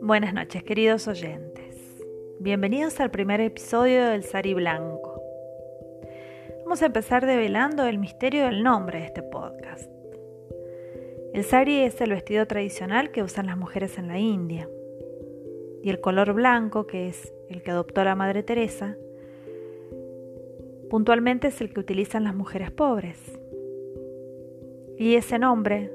Buenas noches, queridos oyentes. Bienvenidos al primer episodio del Sari Blanco. Vamos a empezar develando el misterio del nombre de este podcast. El sari es el vestido tradicional que usan las mujeres en la India. Y el color blanco, que es el que adoptó la Madre Teresa, puntualmente es el que utilizan las mujeres pobres. Y ese nombre,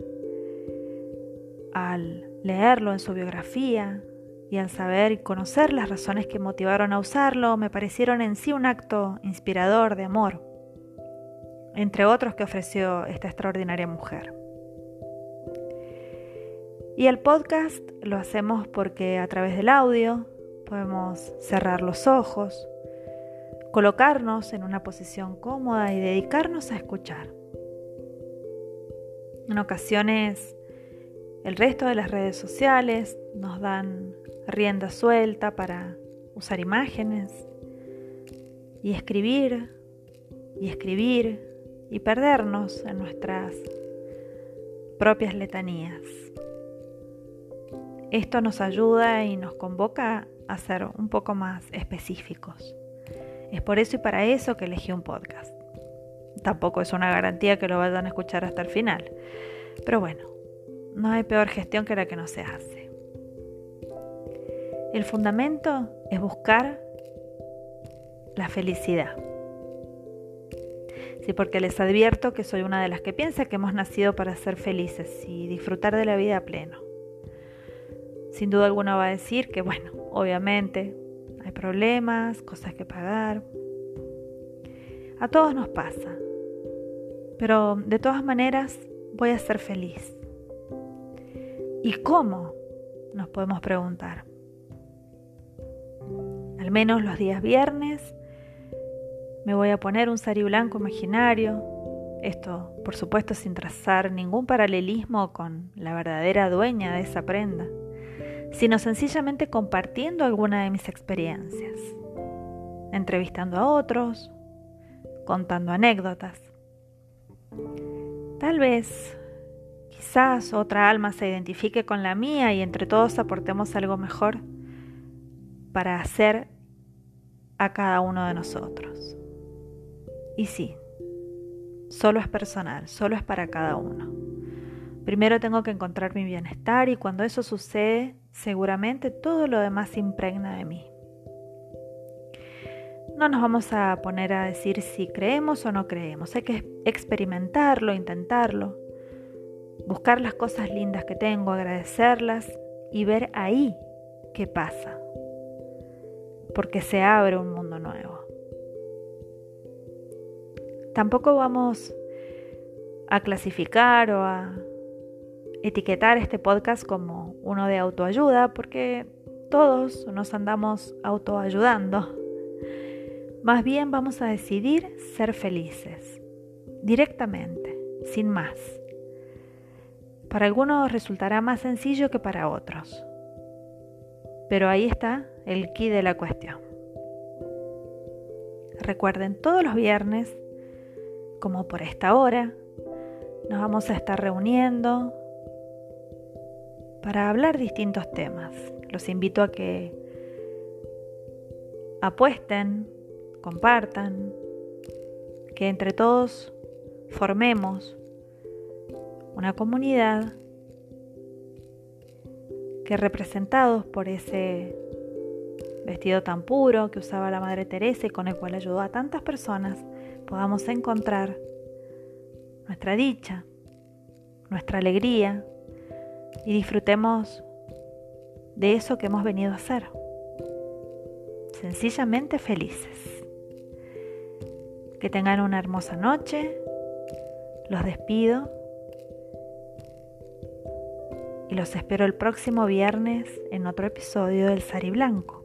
al leerlo en su biografía y al saber y conocer las razones que motivaron a usarlo, me parecieron en sí un acto inspirador de amor, entre otros que ofreció esta extraordinaria mujer. Y el podcast lo hacemos porque a través del audio podemos cerrar los ojos, colocarnos en una posición cómoda y dedicarnos a escuchar. En ocasiones el resto de las redes sociales nos dan rienda suelta para usar imágenes y escribir y escribir y perdernos en nuestras propias letanías. Esto nos ayuda y nos convoca a ser un poco más específicos. Es por eso y para eso que elegí un podcast. Tampoco es una garantía que lo vayan a escuchar hasta el final. Pero bueno, no hay peor gestión que la que no se hace. El fundamento es buscar la felicidad. Sí, porque les advierto que soy una de las que piensa que hemos nacido para ser felices y disfrutar de la vida a pleno. Sin duda alguna va a decir que, bueno, obviamente hay problemas, cosas que pagar. A todos nos pasa. Pero de todas maneras voy a ser feliz. ¿Y cómo? Nos podemos preguntar. Al menos los días viernes me voy a poner un sari blanco imaginario. Esto, por supuesto, sin trazar ningún paralelismo con la verdadera dueña de esa prenda sino sencillamente compartiendo alguna de mis experiencias, entrevistando a otros, contando anécdotas. Tal vez, quizás otra alma se identifique con la mía y entre todos aportemos algo mejor para hacer a cada uno de nosotros. Y sí, solo es personal, solo es para cada uno. Primero tengo que encontrar mi bienestar y cuando eso sucede, seguramente todo lo demás se impregna de mí. No nos vamos a poner a decir si creemos o no creemos, hay que experimentarlo, intentarlo, buscar las cosas lindas que tengo, agradecerlas y ver ahí qué pasa, porque se abre un mundo nuevo. Tampoco vamos a clasificar o a etiquetar este podcast como uno de autoayuda porque todos nos andamos autoayudando. Más bien vamos a decidir ser felices, directamente, sin más. Para algunos resultará más sencillo que para otros. Pero ahí está el key de la cuestión. Recuerden, todos los viernes, como por esta hora, nos vamos a estar reuniendo para hablar distintos temas. Los invito a que apuesten, compartan, que entre todos formemos una comunidad que representados por ese vestido tan puro que usaba la Madre Teresa y con el cual ayudó a tantas personas, podamos encontrar nuestra dicha, nuestra alegría, y disfrutemos de eso que hemos venido a hacer. Sencillamente felices. Que tengan una hermosa noche. Los despido. Y los espero el próximo viernes en otro episodio del Sari Blanco.